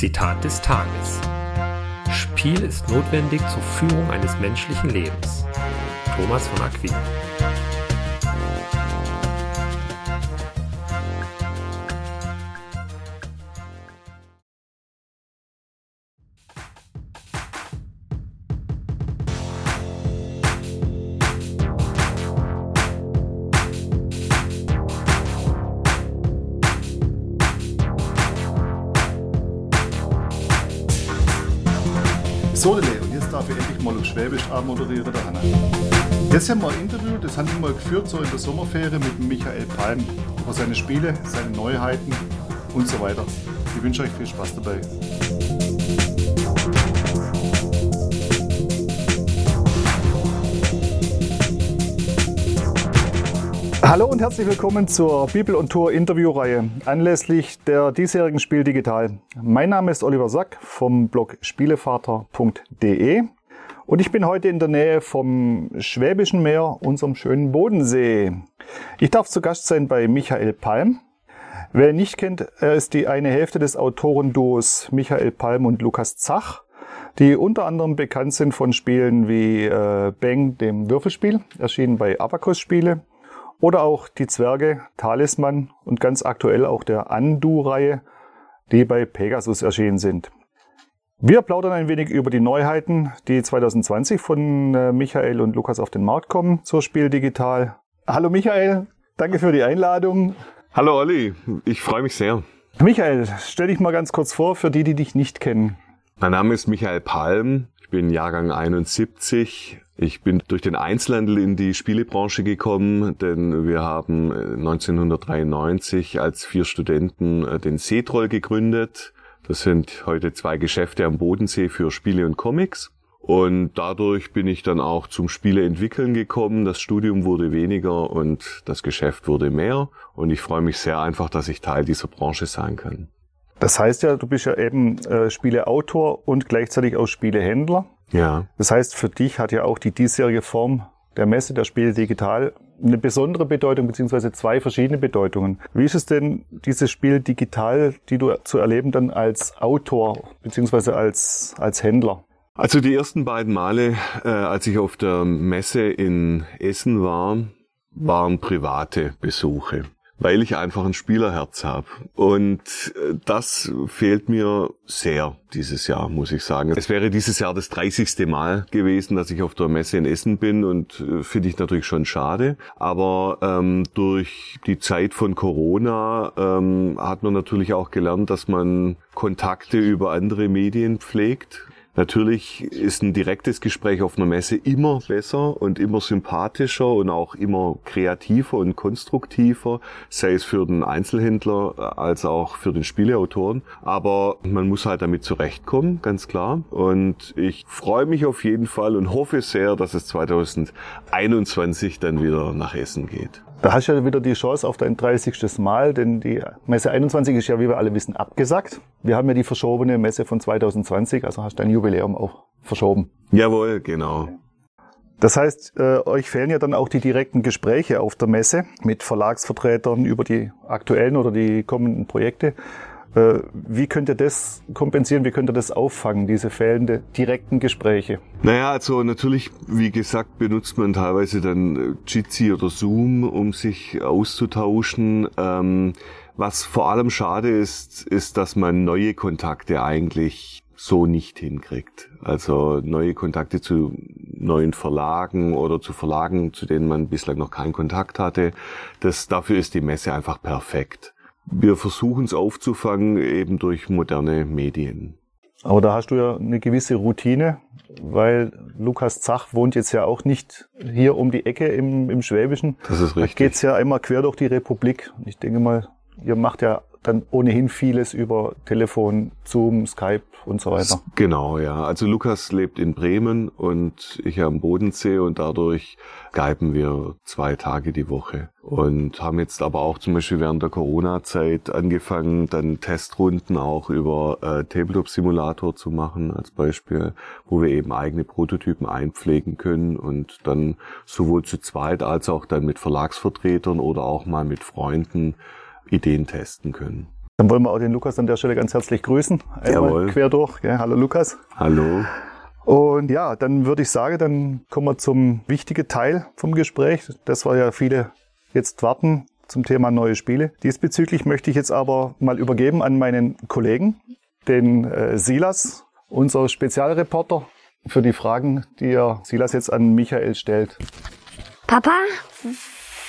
Zitat des Tages. Spiel ist notwendig zur Führung eines menschlichen Lebens. Thomas von Aquin. So, und jetzt darf ich endlich mal auf Schwäbisch moderieren, der Hanna. Jetzt haben wir ein Interview, das haben wir mal geführt, so in der Sommerferie mit Michael Palm über seine Spiele, seine Neuheiten und so weiter. Ich wünsche euch viel Spaß dabei. Hallo und herzlich willkommen zur Bibel und Tor Interviewreihe anlässlich der diesjährigen Spiel Digital. Mein Name ist Oliver Sack vom Blog Spielevater.de und ich bin heute in der Nähe vom Schwäbischen Meer, unserem schönen Bodensee. Ich darf zu Gast sein bei Michael Palm. Wer ihn nicht kennt, er ist die eine Hälfte des Autorenduos Michael Palm und Lukas Zach, die unter anderem bekannt sind von Spielen wie äh, Bang, dem Würfelspiel, erschienen bei Abacus Spiele, oder auch die Zwerge, Talisman und ganz aktuell auch der Andu-Reihe, die bei Pegasus erschienen sind. Wir plaudern ein wenig über die Neuheiten, die 2020 von äh, Michael und Lukas auf den Markt kommen zur Spiel Digital. Hallo Michael, danke für die Einladung. Hallo Olli, ich freue mich sehr. Michael, stell dich mal ganz kurz vor für die, die dich nicht kennen. Mein Name ist Michael Palm, ich bin Jahrgang 71, ich bin durch den Einzelhandel in die Spielebranche gekommen, denn wir haben 1993 äh, als vier Studenten äh, den Seetroll gegründet. Das sind heute zwei Geschäfte am Bodensee für Spiele und Comics. Und dadurch bin ich dann auch zum Spiele entwickeln gekommen. Das Studium wurde weniger und das Geschäft wurde mehr. Und ich freue mich sehr einfach, dass ich Teil dieser Branche sein kann. Das heißt ja, du bist ja eben äh, Spieleautor und gleichzeitig auch Spielehändler. Ja. Das heißt, für dich hat ja auch die diesjährige Form der Messe der Spiele digital eine besondere Bedeutung beziehungsweise zwei verschiedene Bedeutungen. Wie ist es denn, dieses Spiel digital, die du zu erleben dann als Autor beziehungsweise als, als Händler? Also die ersten beiden Male, äh, als ich auf der Messe in Essen war, waren private Besuche weil ich einfach ein Spielerherz habe. Und äh, das fehlt mir sehr dieses Jahr, muss ich sagen. Es wäre dieses Jahr das 30. Mal gewesen, dass ich auf der Messe in Essen bin und äh, finde ich natürlich schon schade. Aber ähm, durch die Zeit von Corona ähm, hat man natürlich auch gelernt, dass man Kontakte über andere Medien pflegt Natürlich ist ein direktes Gespräch auf einer Messe immer besser und immer sympathischer und auch immer kreativer und konstruktiver, sei es für den Einzelhändler äh, als auch für den Spieleautoren. Aber man muss halt damit zurechtkommen, ganz klar. Und ich freue mich auf jeden Fall und hoffe sehr, dass es 2021 dann wieder nach Essen geht. Da hast du ja wieder die Chance auf dein 30. Mal, denn die Messe 21 ist ja, wie wir alle wissen, abgesagt. Wir haben ja die verschobene Messe von 2020, also hast dein Jubiläum auch verschoben. Jawohl, genau. Das heißt, äh, euch fehlen ja dann auch die direkten Gespräche auf der Messe mit Verlagsvertretern über die aktuellen oder die kommenden Projekte. Äh, wie könnt ihr das kompensieren? Wie könnt ihr das auffangen, diese fehlende direkten Gespräche? Naja, also natürlich, wie gesagt, benutzt man teilweise dann äh, Jitsi oder Zoom, um sich auszutauschen. Ähm, was vor allem schade ist, ist, dass man neue Kontakte eigentlich so nicht hinkriegt. Also neue Kontakte zu neuen Verlagen oder zu Verlagen, zu denen man bislang noch keinen Kontakt hatte. Das, dafür ist die Messe einfach perfekt. Wir versuchen es aufzufangen eben durch moderne Medien. Aber da hast du ja eine gewisse Routine, weil Lukas Zach wohnt jetzt ja auch nicht hier um die Ecke im, im Schwäbischen. Das ist richtig. Da geht's ja einmal quer durch die Republik. Ich denke mal, ihr macht ja dann ohnehin vieles über Telefon, Zoom, Skype und so weiter. Genau, ja. Also Lukas lebt in Bremen und ich am Bodensee und dadurch skypen wir zwei Tage die Woche und haben jetzt aber auch zum Beispiel während der Corona-Zeit angefangen, dann Testrunden auch über äh, Tabletop-Simulator zu machen als Beispiel, wo wir eben eigene Prototypen einpflegen können und dann sowohl zu zweit als auch dann mit Verlagsvertretern oder auch mal mit Freunden Ideen testen können. Dann wollen wir auch den Lukas an der Stelle ganz herzlich grüßen. Einmal Jawohl. quer durch. Ja, hallo Lukas. Hallo. Und ja, dann würde ich sagen, dann kommen wir zum wichtigen Teil vom Gespräch. Das war ja viele jetzt warten zum Thema neue Spiele. Diesbezüglich möchte ich jetzt aber mal übergeben an meinen Kollegen, den äh, Silas, unser Spezialreporter, für die Fragen, die er Silas jetzt an Michael stellt. Papa,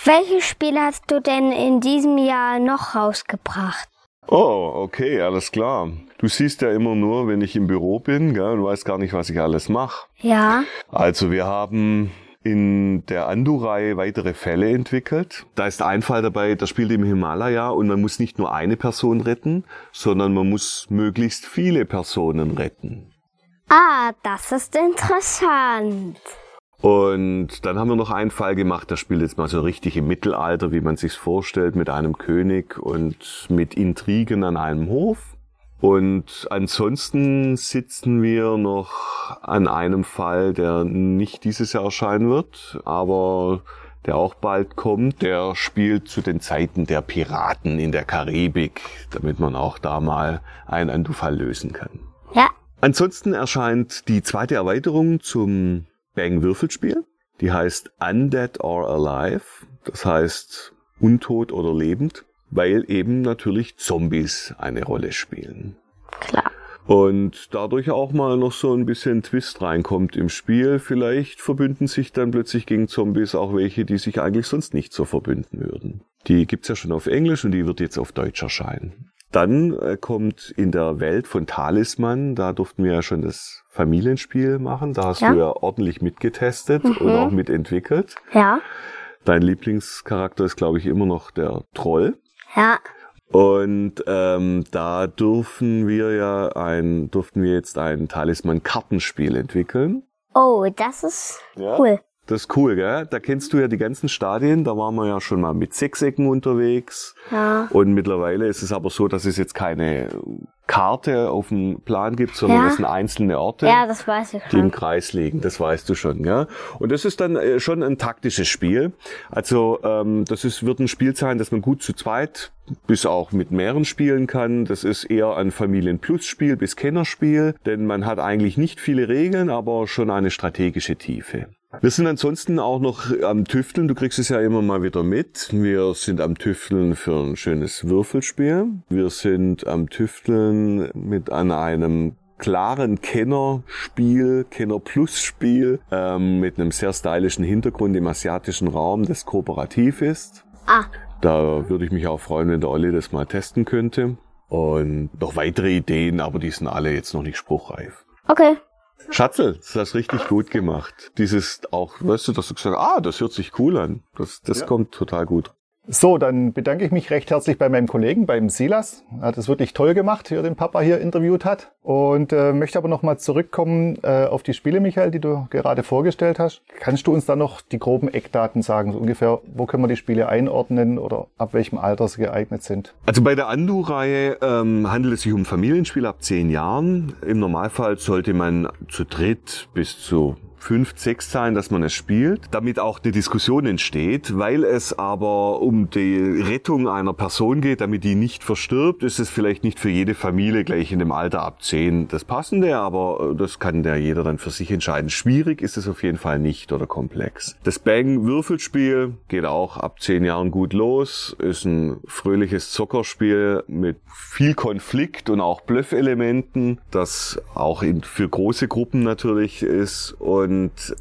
welche Spiele hast du denn in diesem Jahr noch rausgebracht? Oh, okay, alles klar. Du siehst ja immer nur, wenn ich im Büro bin, gell, und weißt gar nicht, was ich alles mache. Ja, Also wir haben in der Andu-Reihe weitere Fälle entwickelt. Da ist ein Fall dabei, der spielt im Himalaya und man muss nicht nur eine Person retten, sondern man muss möglichst viele Personen retten. ah, das ist interessant. Und dann haben wir noch einen Fall gemacht, der spielt jetzt mal so richtig im Mittelalter, wie man sich's vorstellt, mit einem König und mit Intrigen an einem Hof. Und ansonsten sitzen wir noch an einem Fall, der nicht dieses Jahr erscheinen wird, aber der auch bald kommt. Der spielt zu den Zeiten der Piraten in der Karibik, damit man auch da mal einen Andu-Fall lösen kann. Ja, Ansonsten erscheint die zweite Erweiterung zum Bang-Würfelspiel. Die heißt Undead or Alive. Das heißt untot oder lebend, weil eben natürlich Zombies eine Rolle spielen. klar. Und dadurch auch mal noch so ein bisschen Twist reinkommt im Spiel. Vielleicht verbünden sich dann plötzlich gegen Zombies auch welche, die sich eigentlich sonst nicht so verbünden würden. Die gibt's ja schon auf Englisch und die wird jetzt auf Deutsch erscheinen. Dann äh, kommt in der Welt von Talisman, da durften wir ja schon das Familienspiel machen. Da hast Ja. du ja ordentlich mitgetestet und auch mitentwickelt. Ja, Dein Lieblingscharakter ist, glaube ich, immer noch der Troll. ja, Und ähm, da dürfen wir ja ein, durften wir jetzt ein Talisman-Kartenspiel entwickeln. oh, das ist Ja. cool. Das ist cool, gell? Da kennst du ja die ganzen Stadien. Da waren wir ja schon mal mit Sechsecken unterwegs. Ja, Und mittlerweile ist es aber so, dass es jetzt keine Karte auf dem Plan gibt, sondern Ja. es sind einzelne Orte. ja, das weiß ich die im schon. Kreis liegen, das weißt du schon, ja. Und das ist dann äh, schon ein taktisches Spiel. Also ähm, das ist, wird ein Spiel sein, das man gut zu zweit bis auch mit mehreren spielen kann. Das ist eher ein Familien-Plus-Spiel bis Kennerspiel, denn man hat eigentlich nicht viele Regeln, aber schon eine strategische Tiefe. Wir sind ansonsten auch noch am Tüfteln. Du kriegst es ja immer mal wieder mit. Wir sind am Tüfteln für ein schönes Würfelspiel. Wir sind am Tüfteln mit an einem klaren Kennerspiel, Kenner-Plus-Spiel, ähm, mit einem sehr stylischen Hintergrund im asiatischen Raum, das kooperativ ist. Ah, Da würde ich mich auch freuen, wenn der Olli das mal testen könnte. Und noch weitere Ideen, aber die sind alle jetzt noch nicht spruchreif. okay. Schatzel, das hast richtig gut gemacht. Dieses auch, weißt du, dass du gesagt hast, ah, das hört sich cool an. Das, das kommt total gut. So, dann bedanke ich mich recht herzlich bei meinem Kollegen, beim Silas. Er hat es wirklich toll gemacht, wie er den Papa hier interviewt hat. Und äh, möchte aber nochmal zurückkommen äh, auf die Spiele, Michael, die du gerade vorgestellt hast. Kannst du uns da noch die groben Eckdaten sagen? So ungefähr, wo können wir die Spiele einordnen oder ab welchem Alter sie geeignet sind? Also bei der Andu-Reihe ähm, handelt es sich um Familienspiel ab zehn Jahren. Im Normalfall sollte man zu dritt bis zu fünf, sechs sein, dass man es spielt, damit auch eine Diskussion entsteht. Weil es aber um die Rettung einer Person geht, damit die nicht verstirbt, ist es vielleicht nicht für jede Familie gleich in dem Alter ab zehn das Passende, aber das kann der jeder dann für sich entscheiden. Schwierig ist es auf jeden Fall nicht oder komplex. Das Bang-Würfelspiel geht auch ab zehn Jahren gut los, ist ein fröhliches Zockerspiel mit viel Konflikt und auch Bluff-Elementen, das auch in, für große Gruppen natürlich ist. Und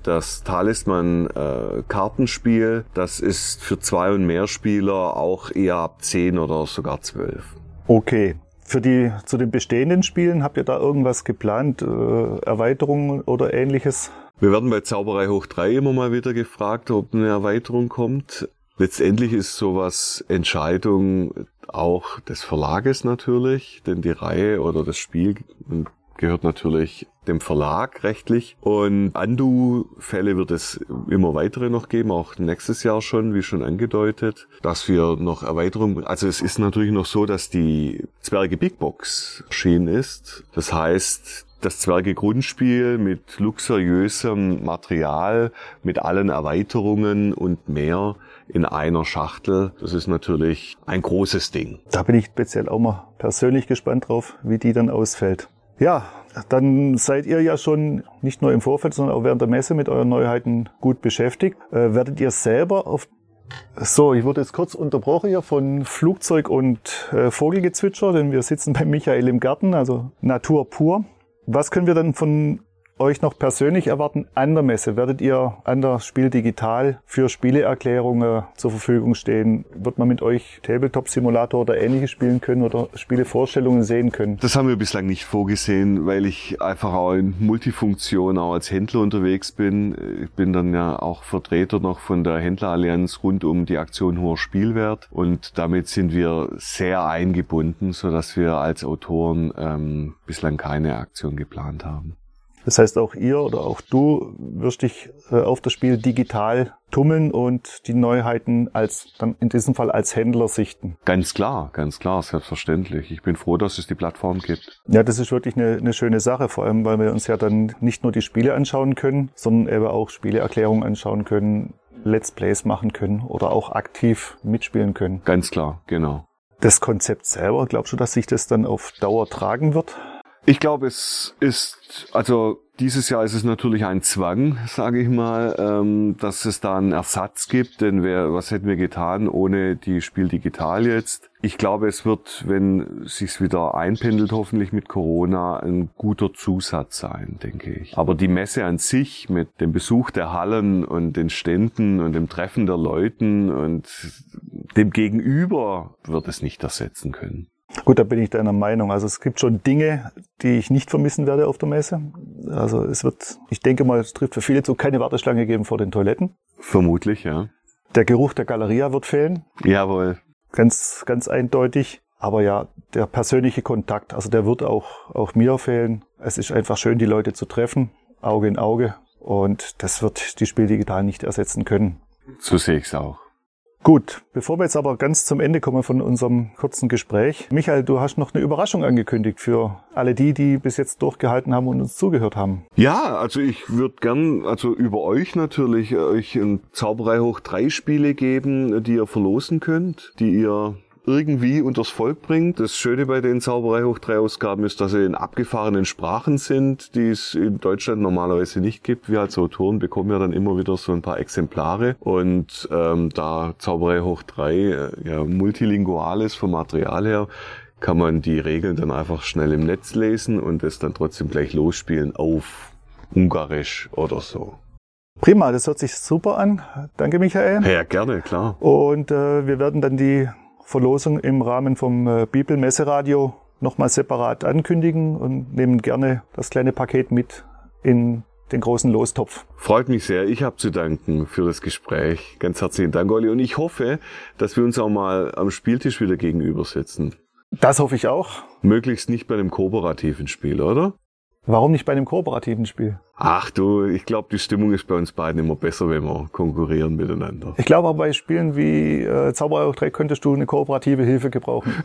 das Talisman-Kartenspiel, das ist für zwei und mehr Spieler auch eher ab zehn oder sogar zwölf. Okay. Für die, zu den bestehenden Spielen, habt ihr da irgendwas geplant? Äh, Erweiterungen oder ähnliches? Wir werden bei Zauberei hoch 3 immer mal wieder gefragt, ob eine Erweiterung kommt. Letztendlich ist sowas Entscheidung auch des Verlages natürlich, denn die Reihe oder das Spiel gehört natürlich dem Verlag rechtlich. Und Andu-Fälle wird es immer weitere noch geben, auch nächstes Jahr schon, wie schon angedeutet, dass wir noch Erweiterungen, also es ist natürlich noch so, dass die Zwerge Big Box erschienen ist. Das heißt, das Zwerge Grundspiel mit luxuriösem Material, mit allen Erweiterungen und mehr in einer Schachtel. Das ist natürlich ein großes Ding. Da bin ich speziell auch mal persönlich gespannt drauf, wie die dann ausfällt. Ja, dann seid ihr ja schon nicht nur im Vorfeld, sondern auch während der Messe mit euren Neuheiten gut beschäftigt. Äh, werdet ihr selber auf so, ich wurde jetzt kurz unterbrochen hier von Flugzeug und äh, Vogelgezwitscher, denn wir sitzen bei Michael im Garten, also Natur pur. Was können wir dann von euch noch persönlich erwarten an der Messe? Werdet ihr an der Spiel Digital für Spieleerklärungen zur Verfügung stehen? Wird man mit euch Tabletop-Simulator oder ähnliches spielen können oder Spielevorstellungen sehen können? Das haben wir bislang nicht vorgesehen, weil ich einfach auch in Multifunktion auch als Händler unterwegs bin. Ich bin dann ja auch Vertreter noch von der Händlerallianz rund um die Aktion Hoher Spielwert und damit sind wir sehr eingebunden, so dass wir als Autoren ähm, bislang keine Aktion geplant haben. Das heißt, auch ihr oder auch du wirst dich äh, auf das Spiel digital tummeln und die Neuheiten als, dann in diesem Fall als Händler sichten. Ganz klar, ganz klar, selbstverständlich. Ich bin froh, dass es die Plattform gibt. Ja, das ist wirklich eine, eine schöne Sache, vor allem, weil wir uns ja dann nicht nur die Spiele anschauen können, sondern eben auch Spieleerklärungen anschauen können, Let's Plays machen können oder auch aktiv mitspielen können. Ganz klar, genau. Das Konzept selber, glaubst du, dass sich das dann auf Dauer tragen wird? Ich glaube, es ist, also dieses Jahr ist es natürlich ein Zwang, sage ich mal, ähm, dass es da einen Ersatz gibt, denn wer, was hätten wir getan ohne die Spiel Digital jetzt? Ich glaube, es wird, wenn sich's wieder einpendelt, hoffentlich mit Corona, ein guter Zusatz sein, denke ich. Aber die Messe an sich mit dem Besuch der Hallen und den Ständen und dem Treffen der Leuten und dem Gegenüber wird es nicht ersetzen können. Gut, da bin ich deiner Meinung. Also es gibt schon Dinge, die ich nicht vermissen werde auf der Messe. Also es wird, ich denke mal, es trifft für viele zu, keine Warteschlange geben vor den Toiletten. Vermutlich, ja. Der Geruch der Galeria wird fehlen. Jawohl. Ganz, ganz eindeutig. Aber ja, der persönliche Kontakt, also der wird auch, auch mir fehlen. Es ist einfach schön, die Leute zu treffen, Auge in Auge. Und das wird die Spiel digital nicht ersetzen können. So sehe ich es auch. Gut, bevor wir jetzt aber ganz zum Ende kommen von unserem kurzen Gespräch. Michael, du hast noch eine Überraschung angekündigt für alle die, die bis jetzt durchgehalten haben und uns zugehört haben. Ja, also ich würde gern, also über euch natürlich, euch ein Zauberei hoch drei Spiele geben, die ihr verlosen könnt, die ihr irgendwie unters Volk bringt. Das Schöne bei den Zauberei hoch drei Ausgaben ist, dass sie in abgefahrenen Sprachen sind, die es in Deutschland normalerweise nicht gibt. Wir als Autoren bekommen ja dann immer wieder so ein paar Exemplare und ähm, da Zauberei hoch drei äh, ja multilingual ist vom Material her, kann man die Regeln dann einfach schnell im Netz lesen und es dann trotzdem gleich losspielen auf Ungarisch oder so. Prima, das hört sich super an. Danke, Michael. Ja, gerne, klar. Und äh, wir werden dann die Verlosung im Rahmen vom äh, Bibelmesseradio nochmal separat ankündigen und nehmen gerne das kleine Paket mit in den großen Lostopf. Freut mich sehr. Ich habe zu danken für das Gespräch. Ganz herzlichen Dank, Olli. Und ich hoffe, dass wir uns auch mal am Spieltisch wieder gegenüber sitzen. Das hoffe ich auch. Möglichst nicht bei einem kooperativen Spiel, oder? Warum nicht bei einem kooperativen Spiel? Ach du, ich glaube, die Stimmung ist bei uns beiden immer besser, wenn wir konkurrieren miteinander. Ich glaube, aber bei Spielen wie äh, Zauberer hoch 3 könntest du eine kooperative Hilfe gebrauchen.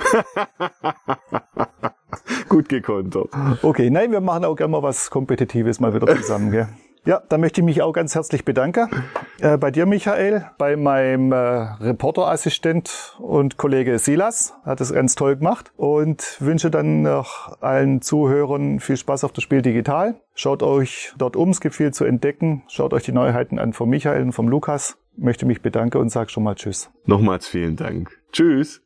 Gut gekontert. Okay, nein, wir machen auch gerne mal was Kompetitives mal wieder zusammen. Gell? Ja, da möchte ich mich auch ganz herzlich bedanken. Äh, bei dir, Michael, bei meinem äh, Reporterassistent und Kollege Silas. Hat es ganz toll gemacht. Und wünsche dann noch allen Zuhörern viel Spaß auf das Spiel digital. Schaut euch dort um, es gibt viel zu entdecken. Schaut euch die Neuheiten an vom Michael und vom Lukas. Möchte mich bedanken und sage schon mal Tschüss. Nochmals vielen Dank. Tschüss.